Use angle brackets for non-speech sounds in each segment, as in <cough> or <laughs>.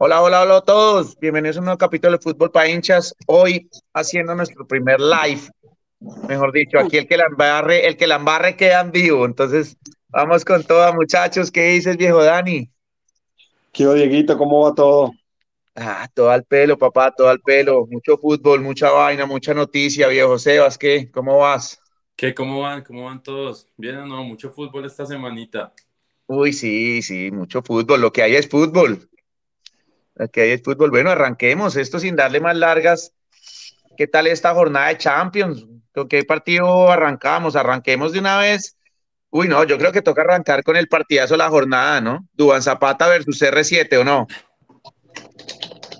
Hola, hola, hola a todos. Bienvenidos a un nuevo capítulo de Fútbol para hinchas. Hoy haciendo nuestro primer live. Mejor dicho, aquí el que la embarre, el que la embarre queda en vivo. Entonces, vamos con todo, muchachos. ¿Qué dices, viejo Dani? ¿Qué Dieguito? ¿Cómo va todo? Ah, todo al pelo, papá, todo al pelo. Mucho fútbol, mucha vaina, mucha noticia, viejo Sebas. ¿Qué? ¿Cómo vas? ¿Qué? ¿Cómo van? ¿Cómo van todos? ¿Bien o no? Mucho fútbol esta semanita. Uy, sí, sí, mucho fútbol. Lo que hay es fútbol. Aquí hay fútbol. Bueno, arranquemos esto sin darle más largas. ¿Qué tal esta jornada de Champions? ¿Con qué partido arrancamos? Arranquemos de una vez. Uy, no, yo creo que toca arrancar con el partidazo de la jornada, ¿no? Duban Zapata versus R7, ¿o no?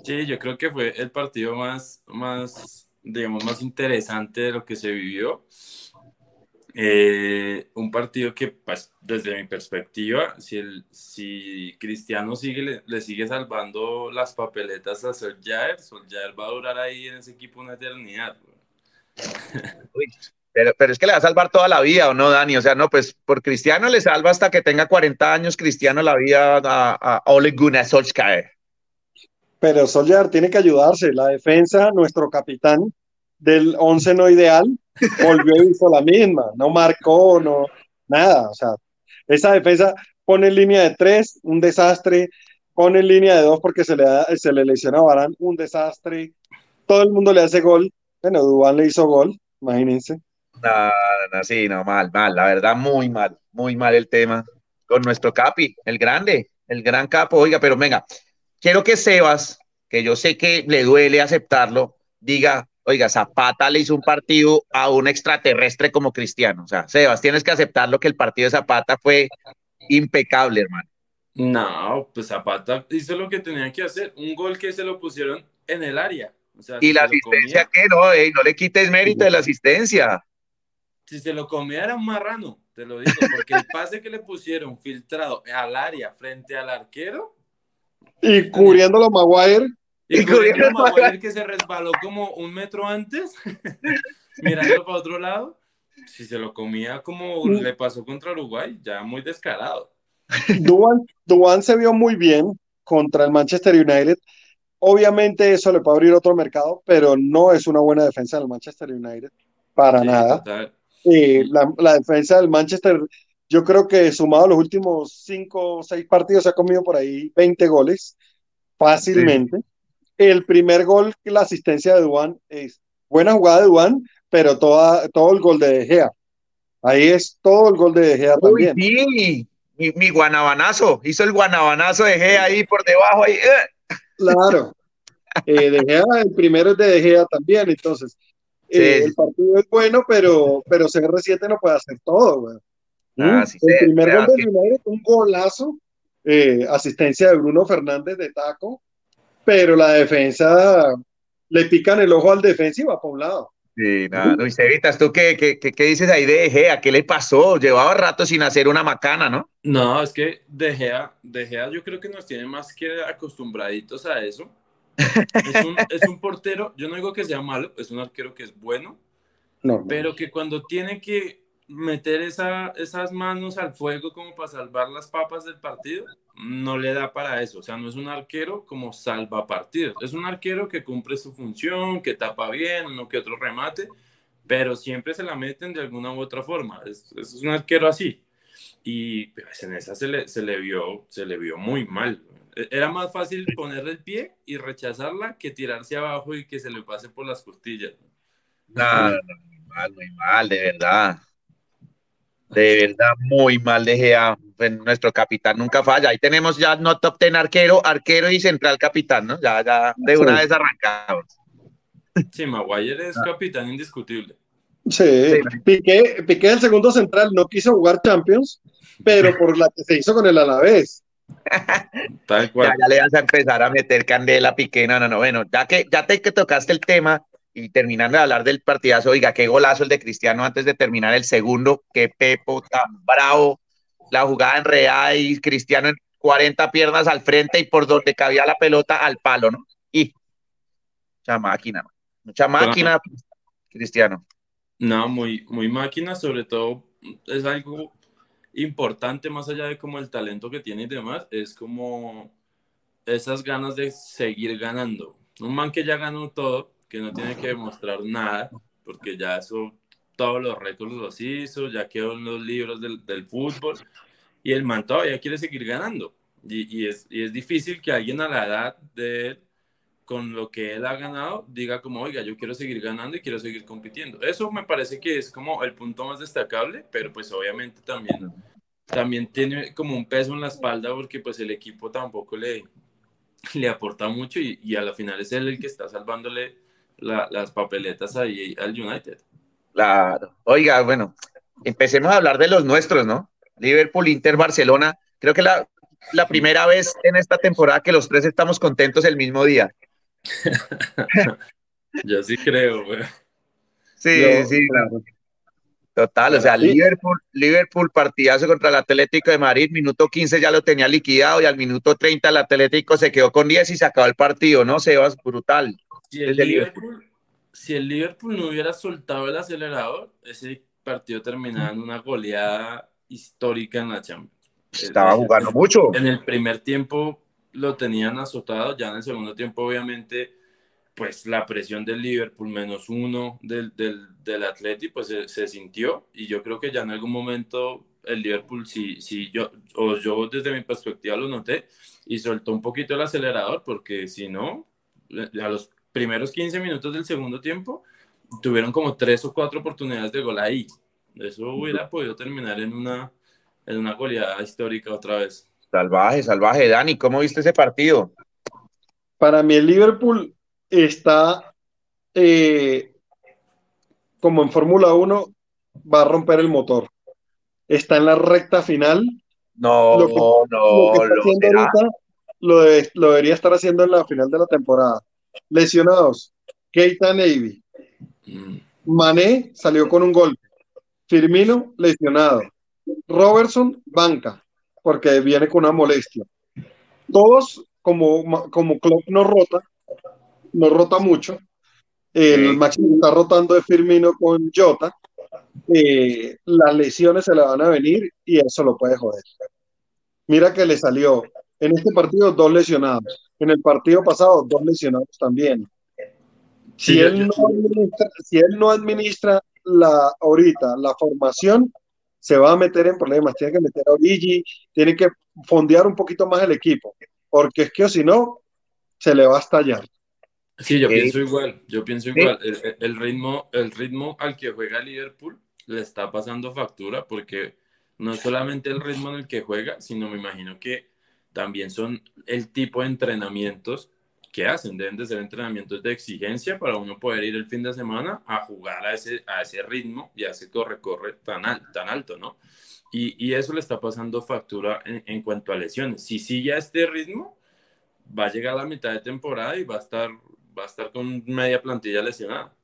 Sí, yo creo que fue el partido más, más, digamos, más interesante de lo que se vivió. Eh, un partido que, pues, desde mi perspectiva, si, el, si Cristiano sigue, le, sigue salvando las papeletas a Solskjaer, Solskjaer va a durar ahí en ese equipo una eternidad. <laughs> pero, pero es que le va a salvar toda la vida, ¿o no, Dani? O sea, no, pues por Cristiano le salva hasta que tenga 40 años Cristiano la vida a, a Ole Gunnar Solskjaer. Pero Solskjaer tiene que ayudarse. La defensa, nuestro capitán del 11 no ideal, volvió y hizo la misma, no marcó, no, nada, o sea, esa defensa pone en línea de tres, un desastre, pone en línea de dos porque se le, da, se le lesiona a Barán, un desastre, todo el mundo le hace gol, bueno, Dubán le hizo gol, imagínense. No, no, sí, no, mal, mal, la verdad, muy mal, muy mal el tema con nuestro Capi, el grande, el gran capo, oiga, pero venga, quiero que Sebas, que yo sé que le duele aceptarlo, diga oiga, Zapata le hizo un partido a un extraterrestre como Cristiano. O sea, Sebas, tienes que aceptar lo que el partido de Zapata fue impecable, hermano. No, pues Zapata hizo lo que tenía que hacer. Un gol que se lo pusieron en el área. y la asistencia, ¿qué? No, no le quites mérito de la asistencia. Si se lo comía era un marrano, te lo digo, porque el pase que le pusieron filtrado al área frente al arquero. Y cubriéndolo a Maguire. Y, <laughs> y Maguire <laughs> que se resbaló como un metro antes, <laughs> mirando para otro lado, si se lo comía como mm. le pasó contra Uruguay, ya muy descarado. Duan, se vio muy bien contra el Manchester United. Obviamente eso le puede abrir otro mercado, pero no es una buena defensa del Manchester United, para nada. Y la, la, defensa del Manchester, yo creo que sumado los últimos cinco o seis partidos, se ha comido por ahí 20 goles fácilmente el primer gol, la asistencia de Duan, es buena jugada de Duan, pero toda, todo el gol de De Gea. Ahí es todo el gol de De Gea también. Sí, mi, guanabanazo, hizo el guanabanazo de Gea ahí por debajo. Ahí. ¡eh! Claro. <laughs> Eh, de Gea, el primero es de De Gea también, entonces. Eh, el partido es bueno, pero, pero CR7 no puede hacer todo, ah, ¿Mm? el primer gol de United, un golazo, asistencia de Bruno Fernández de taco, pero la defensa le pican el ojo al defensivo va para un lado. Sí, nada, Luis Evitas, ¿tú qué, qué, qué, dices ahí de Gea? ¿Qué le pasó? Llevaba rato sin hacer una macana, ¿no? No, es que De Gea, de Gea yo creo que nos tiene más que acostumbraditos a eso. Es un, <laughs> es un portero, yo no digo que sea malo, es un arquero que es bueno, no, pero que cuando tiene que meter esa, esas manos al fuego como para salvar las papas del partido, no le da para eso. O sea, no es un arquero como salva partidos. Es un arquero que cumple su función, que tapa bien, uno que otro remate, pero siempre se la meten de alguna u otra forma. Es, un arquero así. Y pues, en esa se le, se le, vio, se le vio muy mal. E, era más fácil ponerle el pie y rechazarla que tirarse abajo y que se le pase por las costillas. No, no, muy mal, muy mal, de verdad de verdad muy mal de Gea. Pues, nuestro capitán nunca falla. Ahí tenemos ya no top ten arquero, arquero y central capitán, ¿no? Ya, ya de una vez arrancamos. Sí, Maguire es capitán indiscutible. Sí, Piqué, Piqué el segundo central no quiso jugar Champions, pero por la que se hizo con el Alavés. Tal cual. Ya, le vas a empezar a meter candela, Piqué. No, no, no. Bueno, ya que ya te que tocaste el tema, y terminando de hablar del partidazo, oiga, qué golazo el de Cristiano antes de terminar el segundo, qué Pepo tan bravo, la jugada en real y Cristiano en 40 piernas al frente y por donde cabía la pelota al palo, ¿no? Y mucha máquina, mucha máquina, Cristiano. No, muy, muy máquina, sobre todo es algo importante más allá de como el talento que tiene y demás, es como esas ganas de seguir ganando. Un man que ya ganó todo, que no tiene que demostrar nada, porque ya eso, todos los récords los hizo, ya quedó en los libros del, del fútbol, y el man todavía quiere seguir ganando. Y, y, es, y es difícil que alguien a la edad de él con lo que él ha ganado, diga como, oiga, yo quiero seguir ganando y quiero seguir compitiendo. Eso me parece que es como el punto más destacable, pero pues obviamente también, también tiene como un peso en la espalda porque pues el equipo tampoco le, le aporta mucho y, y a la final es él el que está salvándole las papeletas ahí al United. Claro. Oiga, bueno, empecemos a hablar de los nuestros, ¿no? Liverpool, Inter, Barcelona. Creo que la, la primera vez en esta temporada que los tres estamos contentos el mismo día. <laughs> Yo sí creo, güey. Sí, sí, Total, o sea, Liverpool, Liverpool partidazo contra el Atlético de Madrid, minuto 15 ya lo tenía liquidado y al minuto 30 el Atlético se quedó con 10 y se acabó el partido, ¿no? Sebas, brutal. Si el, Liverpool, si el Liverpool no hubiera soltado el acelerador, ese partido terminaba en una goleada histórica en la Champions. Estaba jugando mucho. En el primer tiempo lo tenían azotado, ya en el segundo tiempo obviamente pues la presión del Liverpool menos uno del, del, del Atleti pues se, sintió y yo creo que ya en algún momento el Liverpool si, si yo o yo desde mi perspectiva lo noté y soltó un poquito el acelerador porque si no a los primeros 15 minutos del segundo tiempo tuvieron como tres o cuatro oportunidades de gol ahí eso hubiera podido terminar en una en una goleada histórica otra vez Salvaje, salvaje. Dani, ¿cómo viste ese partido? Para mí el Liverpool está eh, como en Fórmula 1, va a romper el motor. Está en la recta final. No, no, lo, lo, debería estar haciendo en la final de la temporada. Lesionados, Keita Navy. Mm. Mané salió con un golpe. Firmino lesionado. Robertson, banca porque viene con una molestia. Todos, como, como Klopp no rota, no rota mucho, el máximo está rotando de Firmino con Jota, eh, las lesiones se le van a venir y eso lo puede joder. Mira que le salió en este partido dos lesionados, en el partido pasado dos lesionados también. Si, él, no administra, si él no administra la ahorita la formación, se va a meter en problemas, tiene que meter a Origi, tiene que fondear un poquito más el equipo, porque es que si no, se le va a estallar. Sí, yo pienso igual, yo pienso igual. El, ritmo, el ritmo al que juega Liverpool le está pasando factura porque no solamente el ritmo en el que juega, sino me imagino que también son el tipo de entrenamientos que hacen. Deben de ser entrenamientos de exigencia para uno poder ir el fin de semana a jugar a ese, a ese ritmo y a ese corre-corre tan, tan alto, ¿no? Y, y, eso le está pasando factura en, en, cuanto a lesiones. Si sigue a este ritmo, va a llegar a la mitad de temporada y va a estar, va a estar con media plantilla lesionada.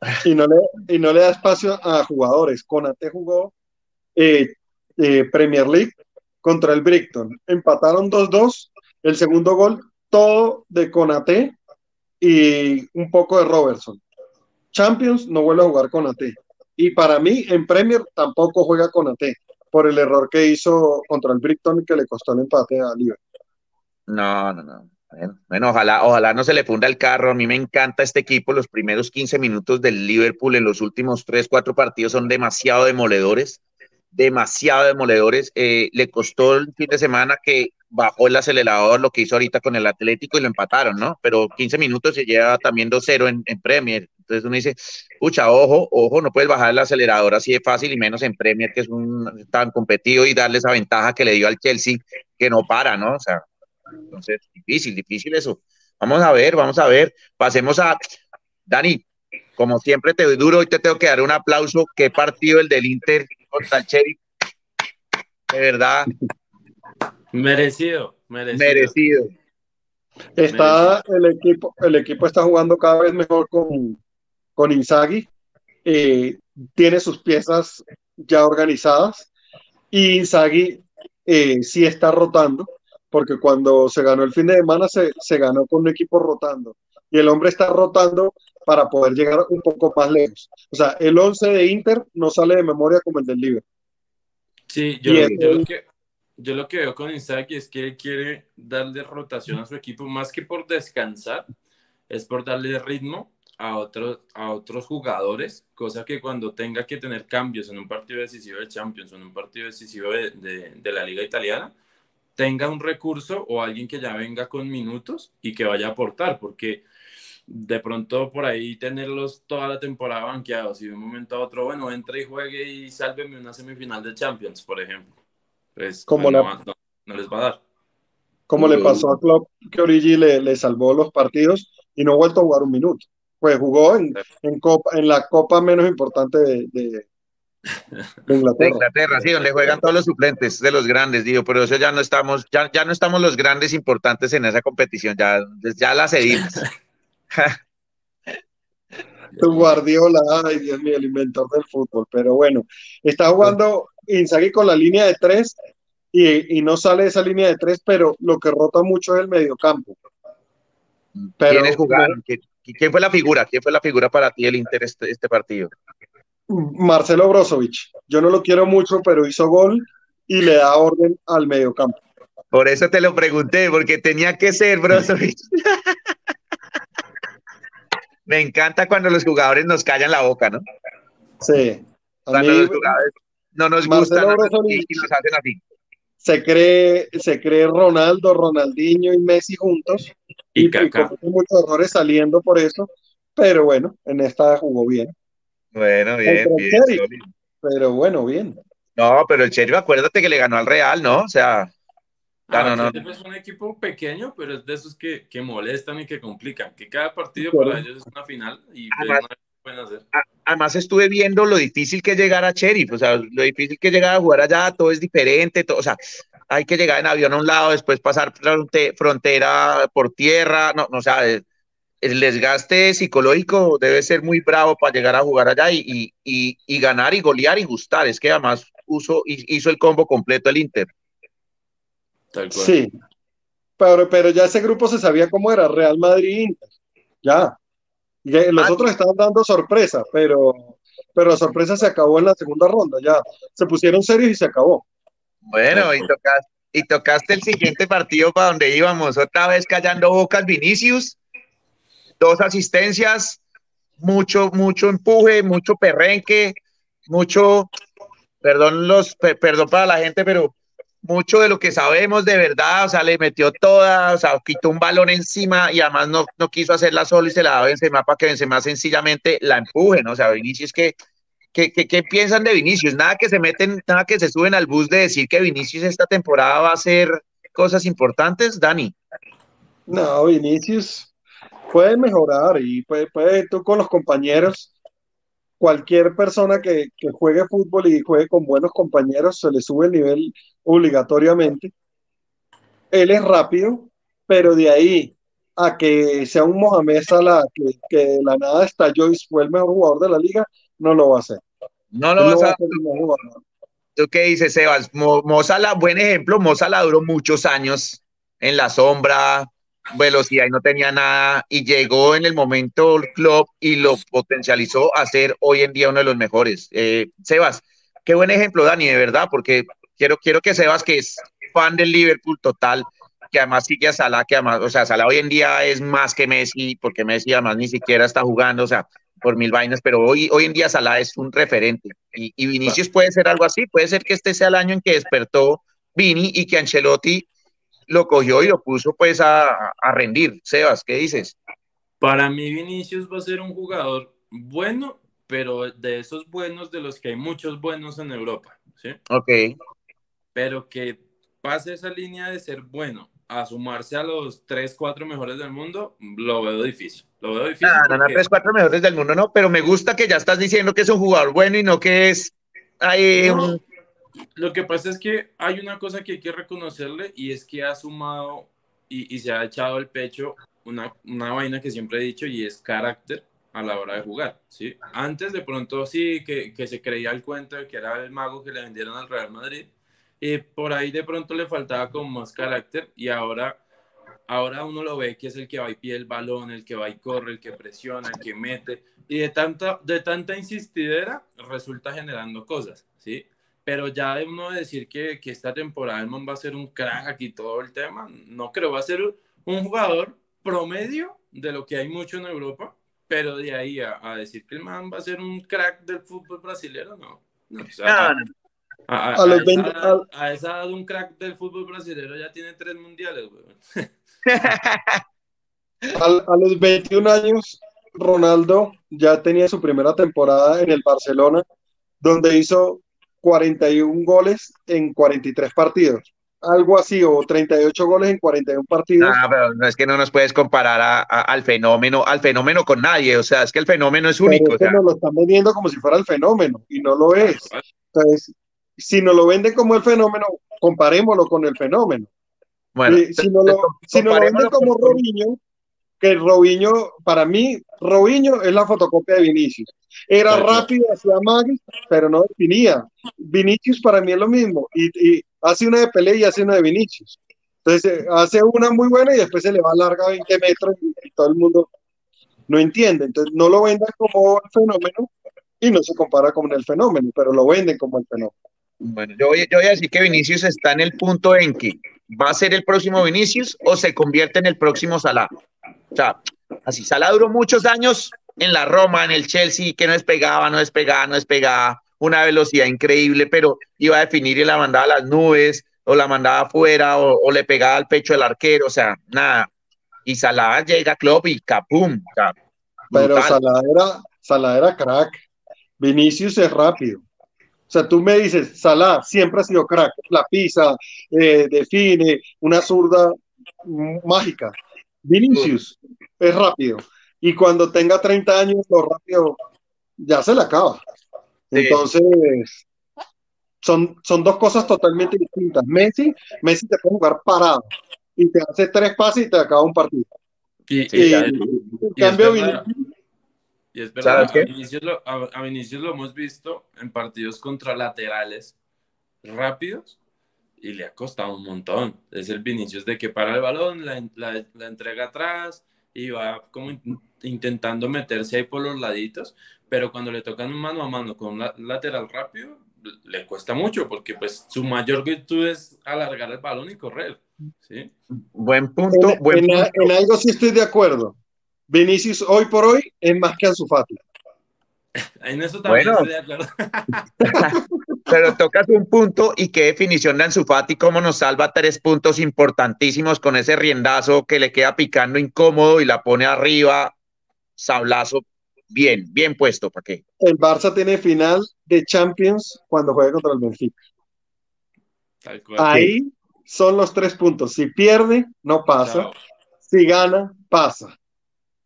<laughs> Y no le, y no le da espacio a jugadores. Conate jugó eh, eh, Premier League contra el Brighton. Empataron 2-2. El segundo gol todo de Conate y un poco de Robertson. Champions no vuelve a jugar Conate. Y para mí, en Premier tampoco juega Conate por el error que hizo contra el Brighton que le costó el empate a Liverpool. No, no, no. Bueno, ojalá, ojalá no se le funda el carro. A mí me encanta este equipo. Los primeros 15 minutos del Liverpool en los últimos 3, 4 partidos son demasiado demoledores. Demasiado demoledores. Eh, le costó el fin de semana que bajó el acelerador, lo que hizo ahorita con el Atlético y lo empataron, ¿no? Pero 15 minutos se lleva también 2-0 en, en, Premier. Entonces uno dice, pucha, ojo, ojo, no puedes bajar el acelerador así de fácil y menos en Premier, que es un tan competido y darle esa ventaja que le dio al Chelsea, que no para, ¿no? O sea, entonces, difícil, difícil eso. Vamos a ver, vamos a ver. Pasemos a Dani. Como siempre te doy duro, hoy te tengo que dar un aplauso. Qué partido el del Inter contra el Cherry. De verdad, Merecido, merecido. Está el equipo, el equipo está jugando cada vez mejor con, con Inzaghi. Eh, tiene sus piezas ya organizadas y Inzaghi eh, sí está rotando, porque cuando se ganó el fin de semana se, se ganó con un equipo rotando y el hombre está rotando para poder llegar un poco más lejos. O sea, el 11 de Inter no sale de memoria como el del Liverpool. Sí, yo creo que yo lo que veo con Inzaghi es que él quiere darle rotación a su equipo más que por descansar, es por darle ritmo a otros, a otros jugadores, cosa que cuando tenga que tener cambios en un partido decisivo de Champions en un partido decisivo de, de, la Liga Italiana, tenga un recurso o alguien que ya venga con minutos y que vaya a aportar, porque de pronto por ahí tenerlos toda la temporada banqueados y de un momento a otro, bueno, entre y juegue y sálveme una semifinal de Champions, por ejemplo. Pues, como no, les va a dar. Como le pasó a Klopp, que Origi le, le salvó los partidos y no ha vuelto a jugar un minuto pues jugó en, en, Copa, en la copa menos importante de, <laughs> de, Inglaterra. Inglaterra, sí, donde juegan todos los suplentes de los grandes, digo, pero eso ya no estamos, ya, ya no estamos los grandes importantes en esa competición, ya, ya la cedimos. <laughs> <laughs> tu Guardiola, ay Dios mío, el inventor del fútbol, pero bueno, está jugando Inzaghi con la línea de tres y, y no sale de esa línea de tres, pero lo que rota mucho es el mediocampo. Pero, ¿Quiénes jugaron? ¿Quién fue la figura? ¿Quién fue la figura para ti el Inter este, este partido? Marcelo Brozovic. Yo no lo quiero mucho, pero hizo gol y le da orden al mediocampo. Por eso te lo pregunté, porque tenía que ser Brozovic. <laughs> Me encanta cuando los jugadores nos callan la boca, ¿no? Sí. Cuando los jugadores no nos gustan y, nos hacen así. Se cree, se cree Ronaldo, Ronaldinho y Messi juntos y, y muchos errores saliendo por eso, pero bueno, en esta jugó bien. Bueno, bien, pero bueno, bien. No, pero el Sheriff, acuérdate que le ganó al Real, ¿no? O sea, ah, no, no, Es un equipo pequeño, pero es de esos que, que molestan y que complican, que cada partido para ellos es una final y además, pueden hacer. Además estuve viendo lo difícil que es llegar a Sheriff, o sea, lo difícil que es llegar a jugar allá, todo es diferente, todo, o sea, hay que llegar en avión a un lado, después pasar frontera por tierra, no, no o sea, el desgaste psicológico debe ser muy bravo para llegar a jugar allá y, y, y, ganar y golear y gustar. Es que además uso, hizo el combo completo el Inter. Sí, pero, pero ya ese grupo se sabía cómo era, Real Madrid-Inter. Ya. Los ah, otros estaban dando sorpresa, pero, pero la sorpresa se acabó en la segunda ronda. Ya se pusieron serios y se acabó. Bueno, y tocaste, y tocaste el siguiente partido para donde íbamos, otra vez callando bocas Vinicius, dos asistencias, mucho, mucho empuje, mucho perrenque, mucho, perdón, los, perdón para la gente, pero mucho de lo que sabemos de verdad, o sea, le metió toda, o sea, quitó un balón encima y además no, no quiso hacerla solo y se la da a Benzema para que Benzema sencillamente la empuje, ¿no? O sea, Vinicius que ¿Qué, piensan de Vinicius? Nada que se meten, nada que se suben al bus de decir que Vinicius esta temporada va a hacer cosas importantes, Dani. No, Vinicius puede mejorar y puede, puede tú con los compañeros, cualquier persona que, que, juegue fútbol y juegue con buenos compañeros, se le sube el nivel obligatoriamente. Él es rápido, pero de ahí a que sea un Mohamed Salah, que, que de la nada estalló y fue el mejor jugador de la liga, no lo va a hacer. No lo va a hacer. ¿Tú qué dices, Sebas? Mozala, buen ejemplo, Mozala duró muchos años en la sombra, velocidad y no tenía nada, y llegó en el momento el club y lo potencializó a ser hoy en día uno de los mejores. Eh, Sebas, qué buen ejemplo, Dani, de verdad, porque quiero, quiero que Sebas, que es fan del Liverpool total, que además sigue a Salah, que además, o sea, Salah hoy en día es más que Messi, porque Messi además ni siquiera está jugando, o sea, por mil vainas, pero hoy, hoy en día Salah es un referente. Y, y Vinicius puede ser algo así, puede ser que este sea el año en que despertó Vini y que Ancelotti lo cogió y lo puso pues a, a rendir. Sebas, ¿qué dices? Para mí Vinicius va a ser un jugador bueno, pero de esos buenos de los que hay muchos buenos en Europa, ¿sí? Ok. Pero que pase esa línea de ser bueno a sumarse a los 3, 4 mejores del mundo, lo veo difícil. Lo veo difícil. No, no, no, 3, 4 mejores del mundo, no, pero me gusta que ya estás diciendo que es un jugador bueno y no que es. Ahí Lo que pasa es que hay una cosa que hay que reconocerle y es que ha sumado y, y se ha echado el pecho una, una, vaina que siempre he dicho y es carácter a la hora de jugar, ¿sí? Antes de pronto sí que, que se creía el cuento de que era el mago que le vendieron al Real Madrid, y por ahí de pronto le faltaba como más carácter y ahora, ahora uno lo ve que es el que va y pide el balón, el que va y corre, el que presiona, el que mete y de tanta, de tanta insistidera resulta generando cosas, ¿sí? Pero ya de uno decir que, que esta temporada el man va a ser un crack y todo el tema, no creo, va a ser un jugador promedio de lo que hay mucho en Europa, pero de ahí a, decir que el man va a ser un crack del fútbol brasileño, no. a, esa edad, un crack del fútbol brasileño ya tiene tres mundiales, <laughs> a, los 21 años, Ronaldo ya tenía su primera temporada en el Barcelona, donde hizo 41 goles en 43 partidos algo así, o 38 goles en 41 partidos. Ah, pero no es que no nos puedes comparar al fenómeno, al fenómeno con nadie, o sea, es que el fenómeno es único. Pero lo están vendiendo como si fuera el fenómeno, y no lo es. Entonces, si nos lo venden como el fenómeno, comparémoslo con el fenómeno. Bueno, si, nos lo, si lo venden como Robinho, que Robinho, para mí, Robinho es la fotocopia de Vinicius. Era rápido, hacía magis, pero no definía. Vinicius para mí es lo mismo. Y, hace una de Pelé y hace una de Vinicius. Entonces eh, hace una muy buena y después se le va larga 20 metros y, todo el mundo no entiende. Entonces no lo venden como el fenómeno y no se compara con el fenómeno, pero lo venden como el fenómeno. Bueno, yo voy, yo voy a decir que Vinicius está en el punto en que va a ser el próximo Vinicius o se convierte en el próximo Salah. O sea, así Salah duró muchos años en la Roma, en el Chelsea, que no despegaba, no despegaba, no despegaba, una velocidad increíble, pero iba a definir y la mandaba a las nubes, o la mandaba afuera, o, le pegaba al pecho del arquero, o sea, nada. Y Salah llega a Klopp y capum. pero Salah era, crack. Vinicius es rápido. O sea, tú me dices, Salah siempre ha sido crack, la pisa, eh, define, una zurda mágica. Vinicius es rápido. Y cuando tenga 30 años, lo rápido ya se le acaba. Entonces, son, son dos cosas totalmente distintas. Messi, Messi te puede jugar parado y te hace tres pases y te acaba un partido. Y, y, cambio, y es verdad, a Vinicius, lo, a, Vinicius, lo, hemos visto en partidos contra laterales rápidos y le ha costado un montón. Es el Vinicius de que para el balón, la, la, entrega atrás y va como intentando meterse ahí por los laditos, pero cuando le tocan mano a mano con un lateral rápido, le cuesta mucho porque pues su mayor virtud es alargar el balón y correr. ¿sí? Buen punto. En, buen punto. en algo sí estoy de acuerdo. Vinicius hoy por hoy es más que Ansu Fati. <laughs> En eso también estoy de acuerdo. <laughs> Pero tocas un punto y qué definición de Ansu Fati, cómo nos salva tres puntos importantísimos con ese riendazo que le queda picando incómodo y la pone arriba, sablazo, bien, bien puesto, ¿para qué? El Barça tiene final de Champions cuando juega contra el Benfica. Ahí son los tres puntos. Si pierde, no pasa. Si gana, pasa.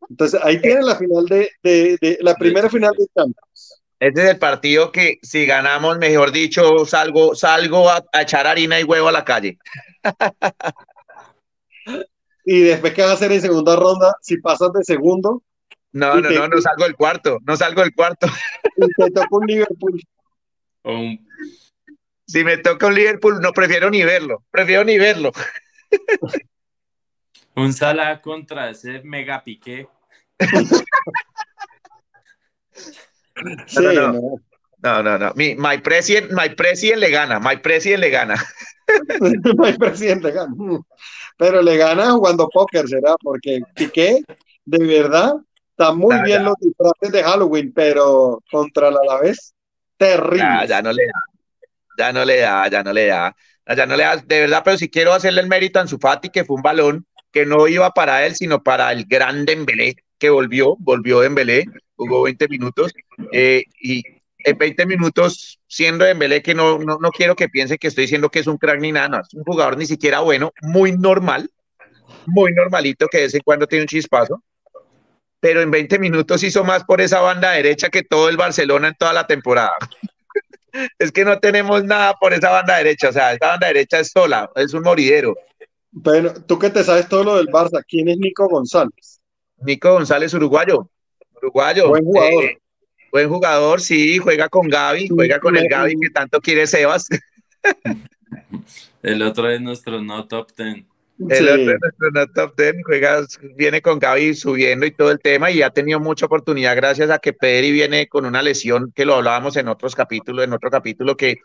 Entonces ahí tiene la final de, de, la primera final de Champions. Este es el partido que si ganamos, mejor dicho, salgo, salgo a, echar harina y huevo a la calle. <laughs> y después, ¿qué va a hacer en segunda ronda? Si pasas de segundo. No, no, no, no salgo del cuarto, no salgo del cuarto. <laughs> Y te toca un Liverpool. Si me toca un Liverpool, no prefiero ni verlo, prefiero ni verlo. <laughs> un sala contra ese mega piqué no, no, no, Mi, my, president, my president le gana, my president le gana. <laughs> <laughs> my president le gana. Pero le gana jugando póker, será, porque Piqué, de verdad, está muy bien los disfraces de Halloween, pero contra la Alavés, terrible. Ya, ya no le da, ya no le da, ya no le da. Ya no le da, de verdad, pero si quiero hacerle el mérito a Anzufati, que fue un balón que no iba para él, sino para el gran Dembélé, que volvió, volvió Dembélé, jugó 20 minutos, eh, y en 20 minutos, siendo Dembélé, que no, no, no, quiero que piense que estoy diciendo que es un crack ni nada, no, es un jugador ni siquiera bueno, muy normal, muy normalito, que de vez en cuando tiene un chispazo, pero en 20 minutos hizo más por esa banda derecha que todo el Barcelona en toda la temporada. <laughs> es que no tenemos nada por esa banda derecha, o sea, esa banda derecha es sola, es un moridero. Bueno, tú que te sabes todo lo del Barça, ¿quién es Nico González? Nico González, uruguayo. Uruguayo. Buen jugador. Eh, buen jugador, sí, juega con Gaby, juega con el Gaby que tanto quiere Sebas. <laughs> el otro es nuestro no top ten. El otro es nuestro no top ten, juega, viene con Gaby subiendo y todo el tema y ha tenido mucha oportunidad gracias a que Pedri viene con una lesión que lo hablábamos en otros capítulos, en otro capítulo que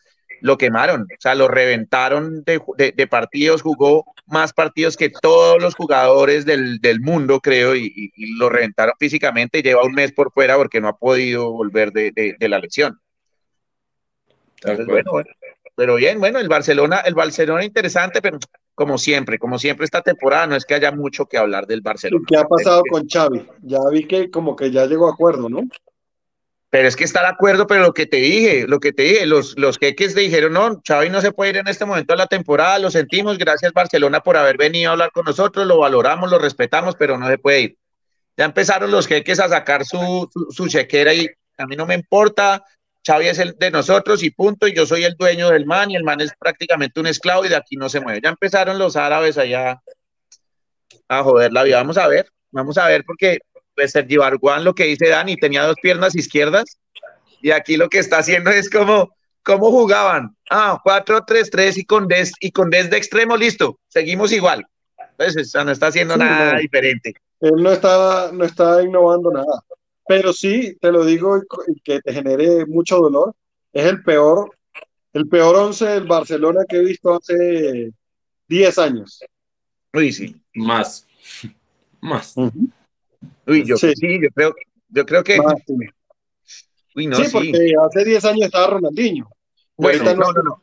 lo quemaron, o sea, lo reventaron de, partidos, jugó más partidos que todos los jugadores del, mundo, creo, y, lo reventaron físicamente y lleva un mes por fuera porque no ha podido volver de, la lesión. Entonces, bueno, pero bien, bueno, el Barcelona, el Barcelona interesante, pero como siempre, como siempre esta temporada no es que haya mucho que hablar del Barcelona. ¿Qué ha pasado con Xavi? Ya vi que como que ya llegó a acuerdo, ¿no? Pero es que está de acuerdo, pero lo que te dije, lo que te dije, los, los jeques dijeron, no, Xavi no se puede ir en este momento a la temporada, lo sentimos, gracias Barcelona por haber venido a hablar con nosotros, lo valoramos, lo respetamos, pero no se puede ir. Ya empezaron los jeques a sacar su, su, chequera y a mí no me importa, Xavi es el de nosotros y punto, y yo soy el dueño del man, y el man es prácticamente un esclavo y de aquí no se mueve. Ya empezaron los árabes allá a joder la vida. Vamos a ver, vamos a ver, porque pues Sergi Barguán, lo que dice Dani, tenía dos piernas izquierdas y aquí lo que está haciendo es como, ¿cómo jugaban? Ah, 4-3-3 y con Des, y con Des de extremo, listo, seguimos igual. Entonces, no está haciendo nada diferente. Él no está, no está innovando nada. Pero sí, te lo digo y que te genere mucho dolor, es el peor, el peor once del Barcelona que he visto hace 10 años. Uy, sí. Más. <laughs> Más. Uy, yo sí, yo creo, yo creo que. Uy, no, sí, porque hace 10 años estaba Ronaldinho. Bueno, no, no, no.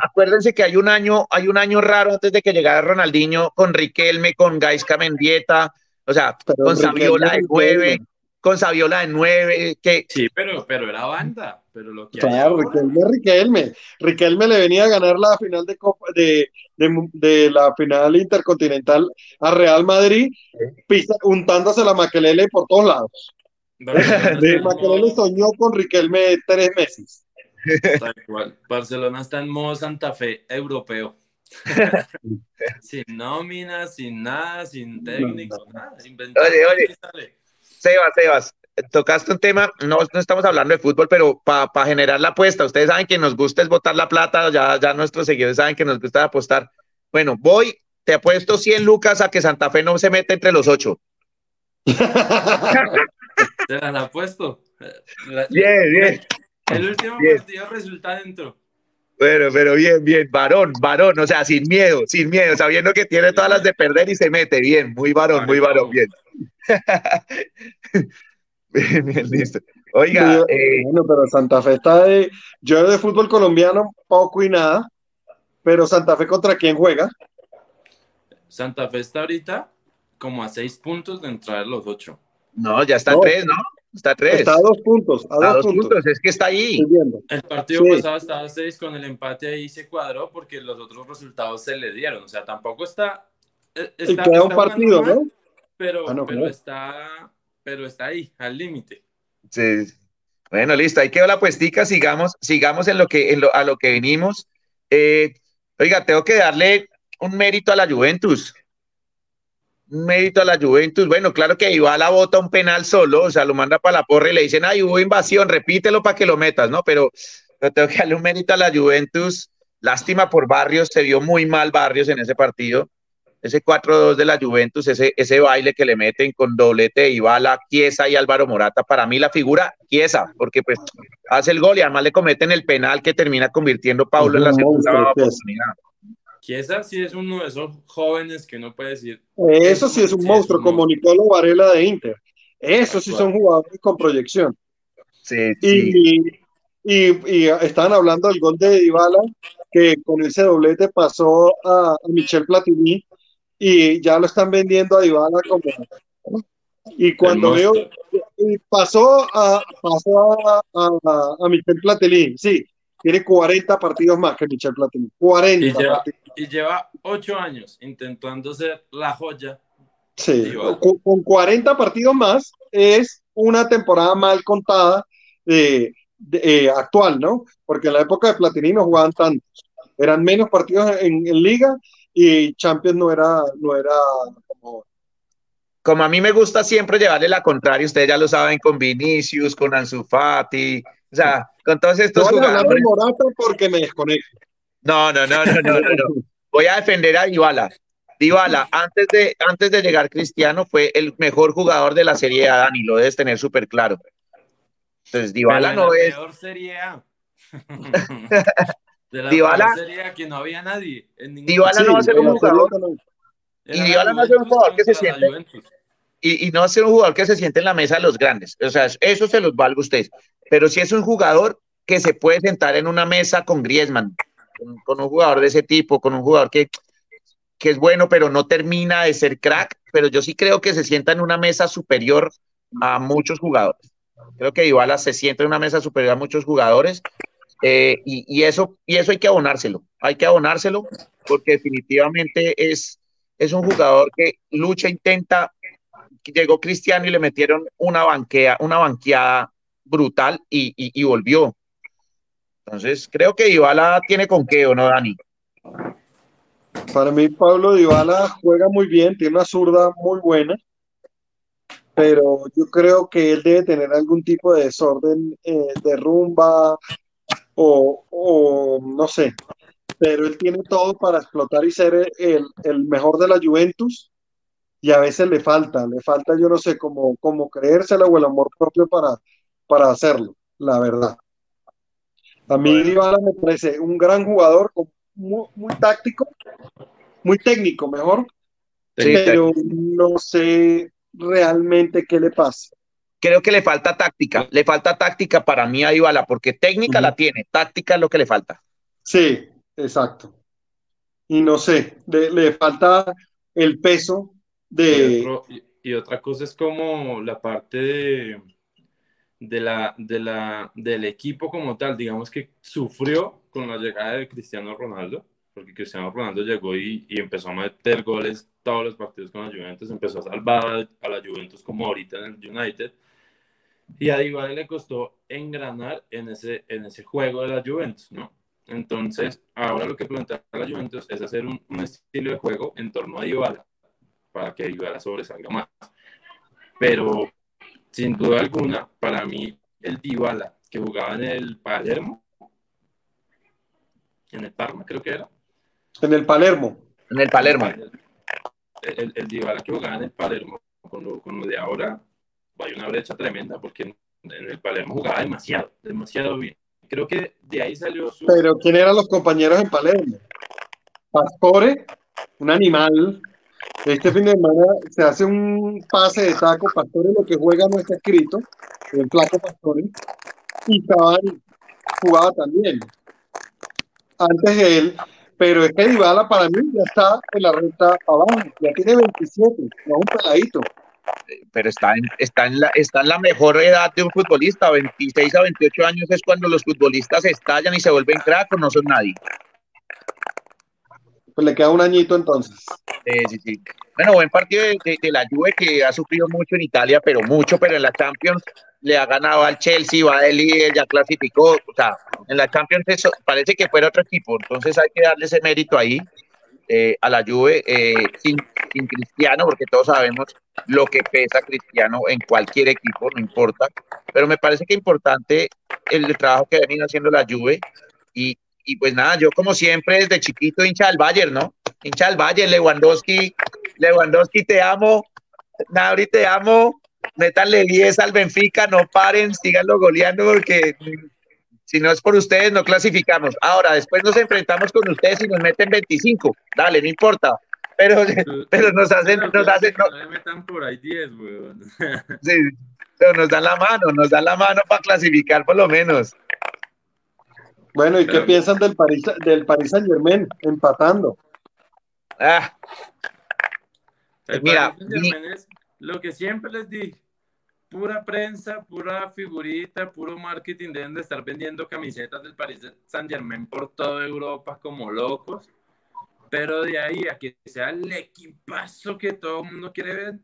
Acuérdense que hay un año, hay un año raro antes de que llegara Ronaldinho con Riquelme, con Gaisca Mendieta, o sea, con Saviola de 9, con Saviola de 9, que Sí, pero, pero era banda, pero lo que Claro, Riquelme, Riquelme. Riquelme le venía a ganar la final de Copa de, de, de la final intercontinental a Real Madrid, pisa, untándose la maquelele por todos lados. <laughs> Maquelele soñó con Riquelme tres meses. Tal cual. Barcelona está en modo Santa Fe europeo. <laughs> sin nómina, sin nada, sin técnico, nada. Oye, oye. Sebas, Sebas, tocaste un tema, no, no estamos hablando de fútbol, pero para generar la apuesta, ustedes saben que nos gusta es botar la plata, ya, ya nuestros seguidores saben que nos gusta apostar. Bueno, voy, te apuesto 100 lucas a que Santa Fe no se mete entre los ocho. <laughs> Te las apuesto. Bien, bien. El último partido resulta dentro. Bueno, pero bien, bien, varón, varón, o sea, sin miedo, sin miedo, sabiendo que tiene todas las de perder y se mete, bien, muy varón, muy varón, bien. Bien, <laughs> bien, listo. Oiga, eh, bueno, pero Santa Fe está de, yo de fútbol colombiano poco y nada, pero Santa Fe contra quién juega? Santa Fe está ahorita como a seis puntos de entrar a los ocho. No, ya está tres, ¿no? Está tres. Está a dos puntos. A, dos, puntos. Es que está ahí. El partido pasado estaba a seis con el empate ahí se cuadró porque los otros resultados se le dieron. O sea, tampoco está. Eh, está queda un partido, ¿no? Pero, ah, pero, está, pero está ahí, al límite. Sí. Bueno, listo. Ahí quedó la puestica. Sigamos, sigamos en lo que, en lo, a lo que venimos. Eh, oiga, tengo que darle un mérito a la Juventus mérito a la Juventus. Bueno, claro que la bota un penal solo, o sea, lo manda para la porra y le dicen, ay, hubo invasión, repítelo para que lo metas, ¿no? Pero yo tengo que darle un mérito a la Juventus. Lástima por Barrios, se vio muy mal Barrios en ese partido. Ese 4-2 de la Juventus, ese, ese baile que le meten con doblete Ibala, Chiesa y Álvaro Morata, para mí la figura Chiesa, porque pues hace el gol y además le cometen el penal que termina convirtiendo Paulo en la segunda oportunidad. Chiesa sí es uno de esos jóvenes que no puede decir. Eso sí es un monstruo, como Nicolo Varela de Inter. Eso sí son jugadores con proyección. Sí, y, Y, estaban hablando del gol de Dybala, que con ese doblete pasó a, Michel Platini y ya lo están vendiendo a Dybala como. Y cuando veo. pasó a, pasó a, a, Michel Platini, sí, tiene 40 partidos más que Michel Platini. 40 y lleva, Y lleva 8 años intentando ser la joya. Sí, con 40 partidos más es una temporada mal contada de, eh, actual, ¿no? Porque en la época de Platini no jugaban tantos. Eran menos partidos en, liga y Champions no era, no era como como a mí me gusta siempre llevarle la contraria, ustedes ya lo saben, con Vinicius, con Ansu Fati, o sea, con todos estos jugadores. porque me desconecto. No, no, no, no, no, no, Voy a defender a Dybala. Dybala, antes de, antes de llegar Cristiano, fue el mejor jugador de la Serie A, Dani, lo debes tener súper claro. Entonces, Dybala no es... Peor Serie A. <laughs> De la Dybala, sería que no había nadie. En Dybala no va a ser un jugador. Y Dybala no va a ser un jugador que se siente. Y, y, no va a ser un jugador que se siente en la mesa de los grandes. O sea, eso se los valga a ustedes. Pero sí es un jugador que se puede sentar en una mesa con Griezmann, con, un jugador de ese tipo, con un jugador que, que es bueno, pero no termina de ser crack. Pero yo sí creo que se sienta en una mesa superior a muchos jugadores. Creo que Dybala se sienta en una mesa superior a muchos jugadores eh, y, eso, y eso hay que abonárselo, hay que abonárselo porque definitivamente es, es un jugador que lucha, intenta, llegó Cristiano y le metieron una banquea, una banqueada brutal y, y, volvió. Entonces, creo que Dybala tiene con qué, ¿o no, Dani? Para mí, Pablo Dybala juega muy bien, tiene una zurda muy buena pero yo creo que él debe tener algún tipo de desorden eh, de rumba o, no sé, pero él tiene todo para explotar y ser el, mejor de la Juventus y a veces le falta, le falta yo no sé, como, como creérsela o el amor propio para, para hacerlo, la verdad. A mí Dybala me parece un gran jugador, muy, muy táctico, muy técnico, mejor, pero no sé realmente qué le pasa. Creo que le falta táctica, le falta táctica para mí a Ibala, porque técnica la tiene, táctica es lo que le falta. Sí, exacto. Y no sé, le falta el peso de... Y, otra cosa es como la parte de, de la, de la, del equipo como tal, digamos que sufrió con la llegada de Cristiano Ronaldo, porque Cristiano Ronaldo llegó y, y empezó a meter goles todos los partidos con la Juventus, empezó a salvar a la Juventus como ahorita en el United. Y a Dybala le costó engranar en ese, en ese juego de la Juventus, ¿no? Entonces, ahora lo que plantea la Juventus es hacer un, estilo de juego en torno a Dybala, para que Dybala sobresalga más. Pero, sin duda alguna, para mí, el Dybala que jugaba en el Palermo, en el Parma creo que era. En el Palermo. En el Palermo el, el Dybala que jugaba en el Palermo con lo, con lo de ahora, hay una brecha tremenda porque en, el Palermo jugaba demasiado, demasiado bien. Creo que de ahí salió su... Pero ¿quién eran los compañeros en Palermo? Pastore, un animal. Este fin de semana se hace un pase de taco. Pastore lo que juega no está escrito. El flaco Pastore. Y Cavani jugaba también. Antes de él pero es que Dybala para mí ya está en la recta abajo, ya tiene 27, no un peladito. Pero está en, está, en la, está en la mejor edad de un futbolista, 26 a 28 años es cuando los futbolistas estallan y se vuelven crack o no son nadie. Pues le queda un añito entonces. sí, sí. Bueno, buen partido de, de, la Juve que ha sufrido mucho en Italia, pero mucho, pero en la Champions le ha ganado al Chelsea, va de líder, ya clasificó, o sea, en la Champions parece que fuera otro equipo, entonces hay que darle ese mérito ahí eh, a la Juve eh, sin, Cristiano, porque todos sabemos lo que pesa Cristiano en cualquier equipo, no importa, pero me parece que importante el trabajo que ha venido haciendo la Juve. Y, y pues nada, yo como siempre desde chiquito hincha del Bayern, ¿no? Hincha del Bayern, Lewandowski, Lewandowski te amo, Nabri te amo, métanle 10 al Benfica, no paren, síganlo goleando porque si no es por ustedes no clasificamos. Ahora, después nos enfrentamos con ustedes y nos meten 25, dale, no importa. Pero, <laughs> pero nos hacen, nos hacen, no, metan por ahí 10, <laughs> Sí, pero nos dan la mano, nos dan la mano para clasificar por lo menos. Bueno, ¿y qué piensan del Paris, del Paris Saint Germain empatando? Ah. Mira, lo que siempre les dije, pura prensa, pura figurita, puro marketing, deben de estar vendiendo camisetas del Paris Saint Germain por toda Europa como locos, pero de ahí a que sea el equipazo que todo el mundo quiere ver,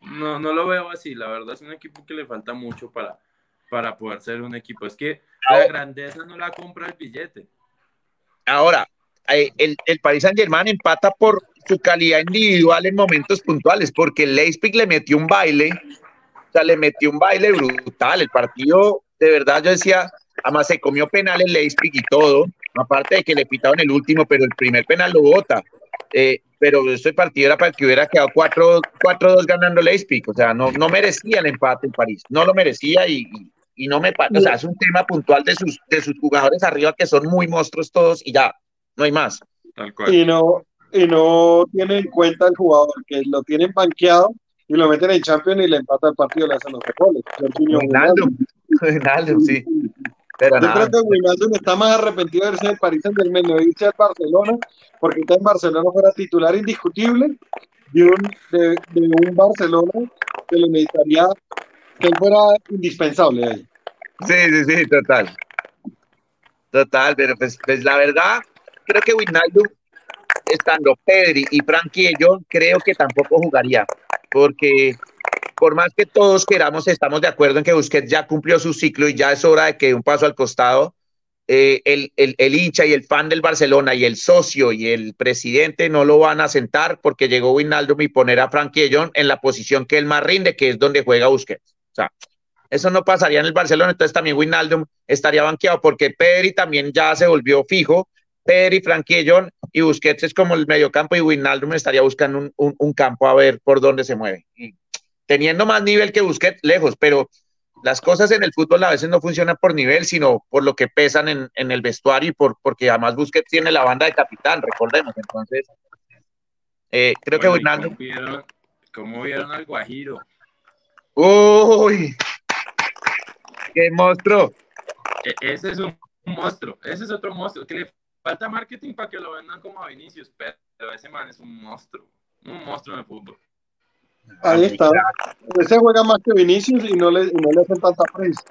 no, no, lo veo así, la verdad es un equipo que le falta mucho para, para poder ser un equipo, es que la grandeza no la compra el billete. Ahora, eh, el, el Paris Saint Germain empata por su calidad individual en momentos puntuales, porque el Leipzig le metió un baile, o sea, le metió un baile brutal. El partido, de verdad, yo decía, además se comió penal el Leipzig y todo, aparte de que le pitaron el último, pero el primer penal lo bota. Eh, pero este partido era para que hubiera quedado 4-2 ganando Leipzig, o sea, no, no merecía el empate en París, no lo merecía y, Y no me pasa, o sea, es un tema puntual de sus, de sus jugadores arriba que son muy monstruos todos y ya, no hay más. Y no, y no tiene en cuenta el jugador, que lo tienen banqueado y lo meten en Champions y le empata el partido, le hacen los goles. Ronaldo, sí. Pero Yo creo que Wijnaldum está más arrepentido de irse del París Saint Germain de irse al Barcelona, porque está en Barcelona fuera titular indiscutible de un, de, un Barcelona que le necesitaría que él fuera indispensable ahí. Sí, sí, sí, total. Total, pero pues, pues la verdad, creo que Wijnaldum, estando Pedri y Frankie yo creo que tampoco jugaría, porque por más que todos queramos, estamos de acuerdo en que Busquets ya cumplió su ciclo y ya es hora de que un paso al costado. Eh, el, el, el, hincha y el fan del Barcelona y el socio y el presidente no lo van a sentar porque llegó Wijnaldum y poner a Frankie John en la posición que él más rinde, que es donde juega Busquets. O sea, eso no pasaría en el Barcelona, entonces también Wijnaldum estaría banqueado porque Pedri también ya se volvió fijo. Pedri, Frankie John y Busquets es como el mediocampo y Wijnaldum estaría buscando un, un, un campo a ver por dónde se mueve. Y teniendo más nivel que Busquets, lejos, pero las cosas en el fútbol a veces no funcionan por nivel, sino por lo que pesan en, en el vestuario y por, porque además Busquets tiene la banda de capitán, recordemos. Entonces, eh, creo que Wijnaldum... ¿cómo, vieron, al Guajiro? ¡Uy! ¡Qué monstruo! E, ese es un monstruo, ese es otro monstruo, le falta marketing para que lo vendan como a Vinicius, pero ese man es un monstruo, un monstruo en el fútbol. Ahí está. Ese juega más que Vinicius y no le, no le hacen tanta prensa.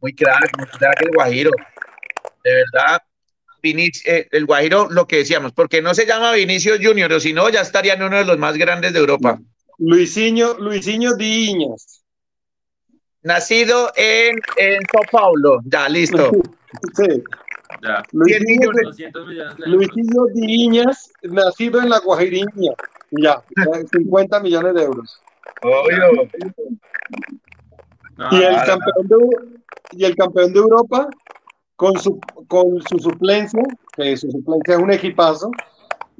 Muy crack, muy crack el Guajiro. De verdad, Vinicius, eh, el Guajiro, lo que decíamos, porque no se llama Vinicius Junior, o si no, ya estaría en uno de los más grandes de Europa. Luisinho, Luisinho Diñas. Nacido en, en Sao Paulo, ya, listo. <laughs> sí. Ya. Luisinho Diñas, nacido en la Guajiriña. Ya, 50 millones de euros. y, el campeón de, y el campeón de Europa, con su, con su suplencia, que su suplencia es un equipazo,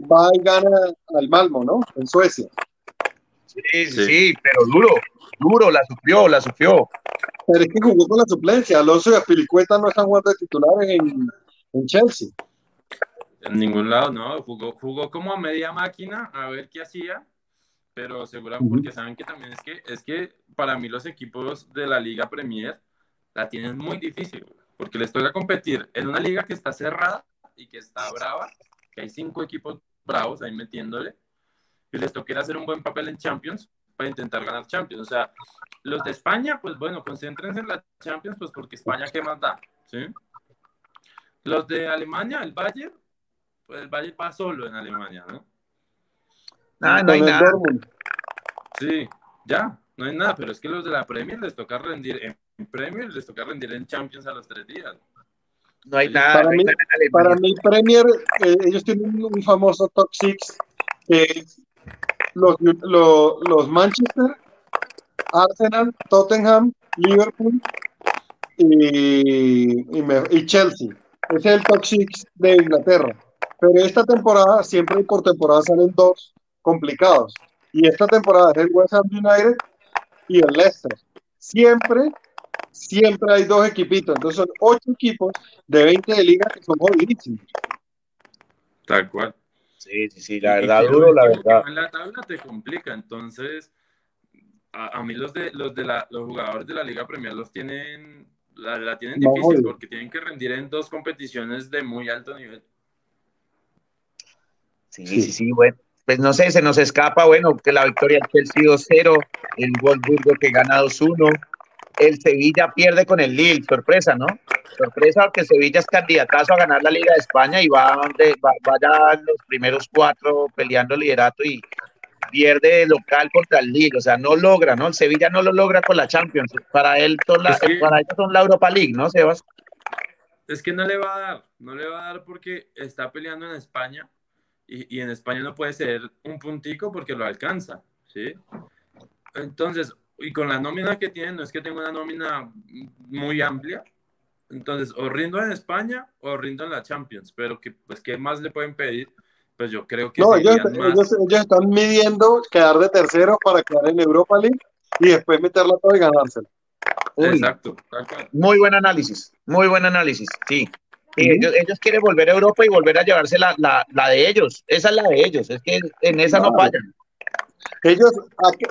va y gana al Malmo, ¿no? En Suecia. Sí, sí, sí, pero duro, duro, la sufrió, la sufrió. Pero es que jugó con la suplencia. Alonso y Aspilicueta no están jugando de titulares en, en Chelsea. En ningún lado, no. Jugó, jugó como a media máquina a ver qué hacía, pero seguramente porque saben que también es que, es que para mí los equipos de la Liga Premier la tienen muy difícil, porque les toca competir en una liga que está cerrada y que está brava, que hay cinco equipos bravos ahí metiéndole, y les toca hacer un buen papel en Champions para intentar ganar Champions. O sea, los de España, pues bueno, concéntrense en la Champions, pues porque España, ¿qué más da? ¿Sí? Los de Alemania, el Bayern, pues el Bayern va solo en Alemania, ¿no? Ah, no hay nada. Sí, ya, no hay nada, pero es que los de la Premier les toca rendir en Premier, les toca rendir en Champions a los tres días. No hay nada. Para, mí, para mí, Premier, eh, ellos tienen un famoso top six, que los, los, los Manchester, Arsenal, Tottenham, Liverpool y, y, y Chelsea. Es el top six de Inglaterra. Pero esta temporada, siempre por temporada salen dos complicados. Y esta temporada es el West Ham United y el Leicester. Siempre, siempre hay dos equipitos. Entonces son ocho equipos de 20 de liga que son jodidísimos. Tal cual. Sí, sí, sí, la verdad, duro, la verdad. En la tabla te complica, entonces a, mí los de los de la, los jugadores de la Liga Premier los tienen la, tienen difícil porque tienen que rendir en dos competiciones de muy alto nivel. Sí, sí, sí, bueno. Pues no sé, se nos escapa, bueno, que la victoria del Chelsea 2-0, el Wolfsburgo que gana 2-1, el Sevilla pierde con el Lille, sorpresa, ¿no? Sorpresa porque Sevilla es candidatazo a ganar la Liga de España y va, de, va, los primeros cuatro peleando liderato y pierde local contra el Lille, o sea, no logra, ¿no? El Sevilla no lo logra con la Champions, para él la, para ellos son la Europa League, ¿no, Sebas? Es que no le va a dar, no le va a dar porque está peleando en España y, en España no puede ser un puntico porque lo alcanza, ¿sí? Entonces, y con la nómina que tiene, no es que tenga una nómina muy amplia, entonces o rindo en España o rindo en la Champions, pero que, pues, ¿qué más le pueden pedir? Pues yo creo que... No, ellos, están midiendo quedar de tercero para quedar en Europa League y después meterla todo y ganársela. Exacto. Muy buen análisis, muy buen análisis, sí. ellos, quieren volver a Europa y volver a llevarse la, de ellos. Esa es la de ellos, es que en esa no fallan. Ellos,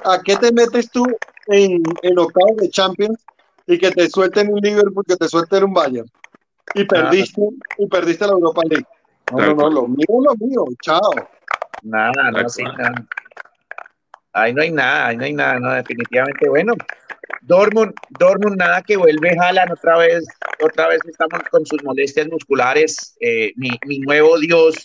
¿a, qué te metes tú en, en octavos de Champions y que te suelten un Liverpool, que te suelten un Bayern? Y perdiste, y perdiste la Europa League. No, no, no, lo mío, lo mío, chao. Nada, no, sí, nada. Ahí no hay nada, ahí no hay nada, no, definitivamente. Bueno, Dortmund, Dortmund, nada que vuelve Jalan otra vez, otra vez estamos con sus molestias musculares. Eh, mi, mi, nuevo Dios,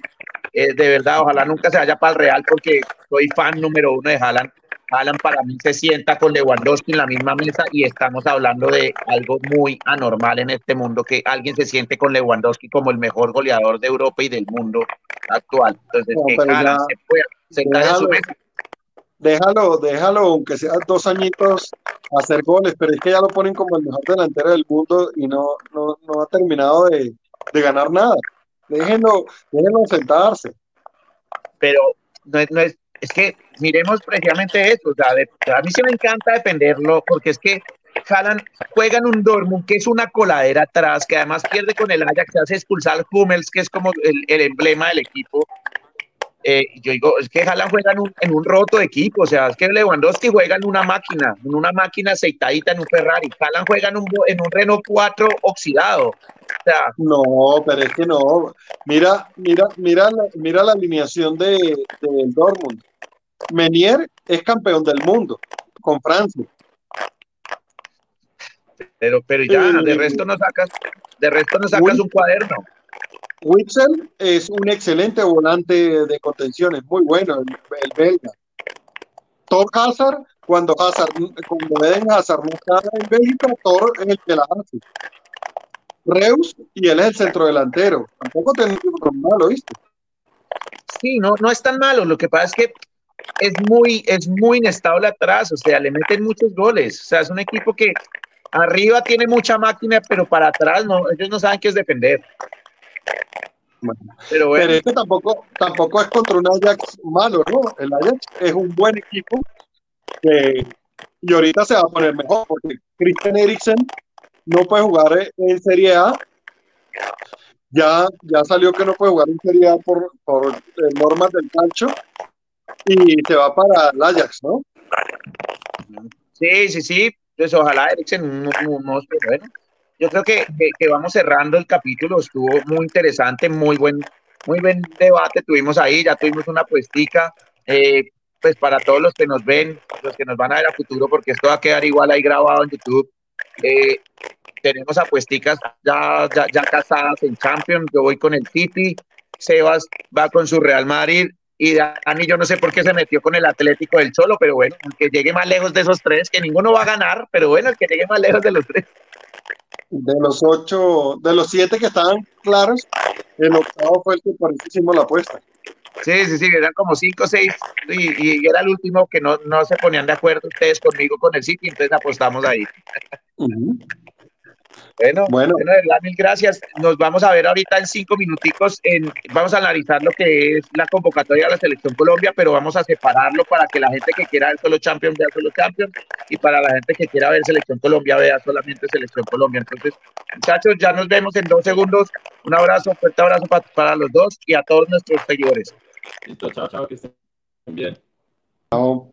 eh, de verdad, ojalá nunca se vaya para el Real porque soy fan número uno de Haaland. Haaland para mí se sienta con Lewandowski en la misma mesa y estamos hablando de algo muy anormal en este mundo, que alguien se siente con Lewandowski como el mejor goleador de Europa y del mundo actual. Entonces, que Haaland se pueda sentar en su mesa déjalo, déjalo, aunque sea dos añitos, hacer goles, pero es que ya lo ponen como el mejor delantero del mundo y no, no, no ha terminado de, de ganar nada. Déjenlo, déjenlo sentarse. Pero no es, no es, es que miremos precisamente eso, o sea, a mí sí me encanta defenderlo, porque es que Jalan, juegan un Dortmund que es una coladera atrás, que además pierde con el Ajax, hace expulsar Hummels, que es como el emblema del equipo, eh, yo digo, es que Haaland juega en un, en un, roto equipo, o sea, es que Lewandowski juega en una máquina, en una máquina aceitadita en un Ferrari, Haaland juega en un, en un Renault 4 oxidado. O sea, no, pero es que no. Mira, mira, mira, la, mira la alineación de, de Dortmund. Menier es campeón del mundo con Francia. Pero, pero ya, de eh, resto no sacas, de resto no sacas un cuaderno. Witzel es un excelente volante de contención, es muy bueno el, belga. Thor Hazard, cuando Hazard, cuando Eden Hazard no está en Bélgica, Thor es el que la hace. Reus y él es el centro delantero. Tampoco tenemos tan malo, ¿viste? Sí, no, no es tan malo. Lo que pasa es que es muy, es muy inestable atrás, o sea, le meten muchos goles. O sea, es un equipo que arriba tiene mucha máquina, pero para atrás no, ellos no saben qué es defender pero, bueno. este tampoco, tampoco es contra un Ajax malo, ¿no? El Ajax es un buen equipo y ahorita se va a poner mejor porque Christian Eriksen no puede jugar en Serie A. Ya, ya salió que no puede jugar en Serie A por, por eh, normas del calcio y se va para el Ajax, ¿no? Sí, sí, sí. Pues ojalá Eriksen no, no, bueno yo creo que, que, vamos cerrando el capítulo, estuvo muy interesante, muy buen, muy buen debate tuvimos ahí, ya tuvimos una puestica, eh, pues para todos los que nos ven, los que nos van a ver a futuro, porque esto va a quedar igual ahí grabado en YouTube, eh, tenemos apuesticas ya, ya, ya casadas en Champions, yo voy con el City, Sebas va con su Real Madrid, y Dani yo no sé por qué se metió con el Atlético del Cholo, pero bueno, el que llegue más lejos de esos tres, que ninguno va a ganar, pero bueno, el que llegue más lejos de los tres. De los ocho, de los siete que estaban claros, el octavo fue el que por eso hicimos la apuesta. Sí, sí, sí, eran como cinco o seis y, y, era el último que no, no se ponían de acuerdo ustedes conmigo con el City, entonces apostamos ahí. Bueno, bueno, de verdad, mil gracias. Nos vamos a ver ahorita en cinco minuticos. En, vamos a analizar lo que es la convocatoria de la Selección Colombia, pero vamos a separarlo para que la gente que quiera ver solo Champions vea solo Champions y para la gente que quiera ver Selección Colombia vea solamente Selección Colombia. Entonces, muchachos, ya nos vemos en dos segundos. Un abrazo, un fuerte abrazo para, para los dos y a todos nuestros seguidores. Listo, chao, chao, que estén bien. Chao.